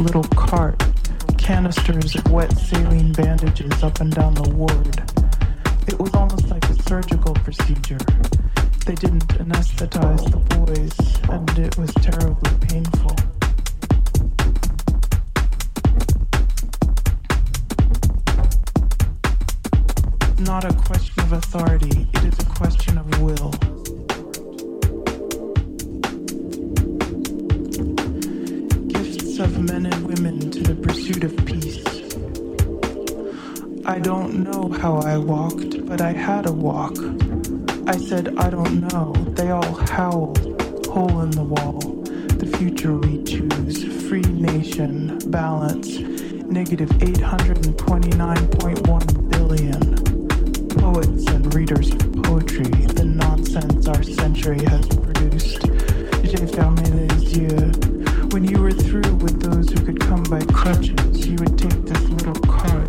был рок. wall. The future we choose, free nation, balance, negative 829.1 billion. Poets and readers of poetry, the nonsense our century has produced. J'ai fermé les yeux. When you were through with those who could come by crutches, you would take this little card.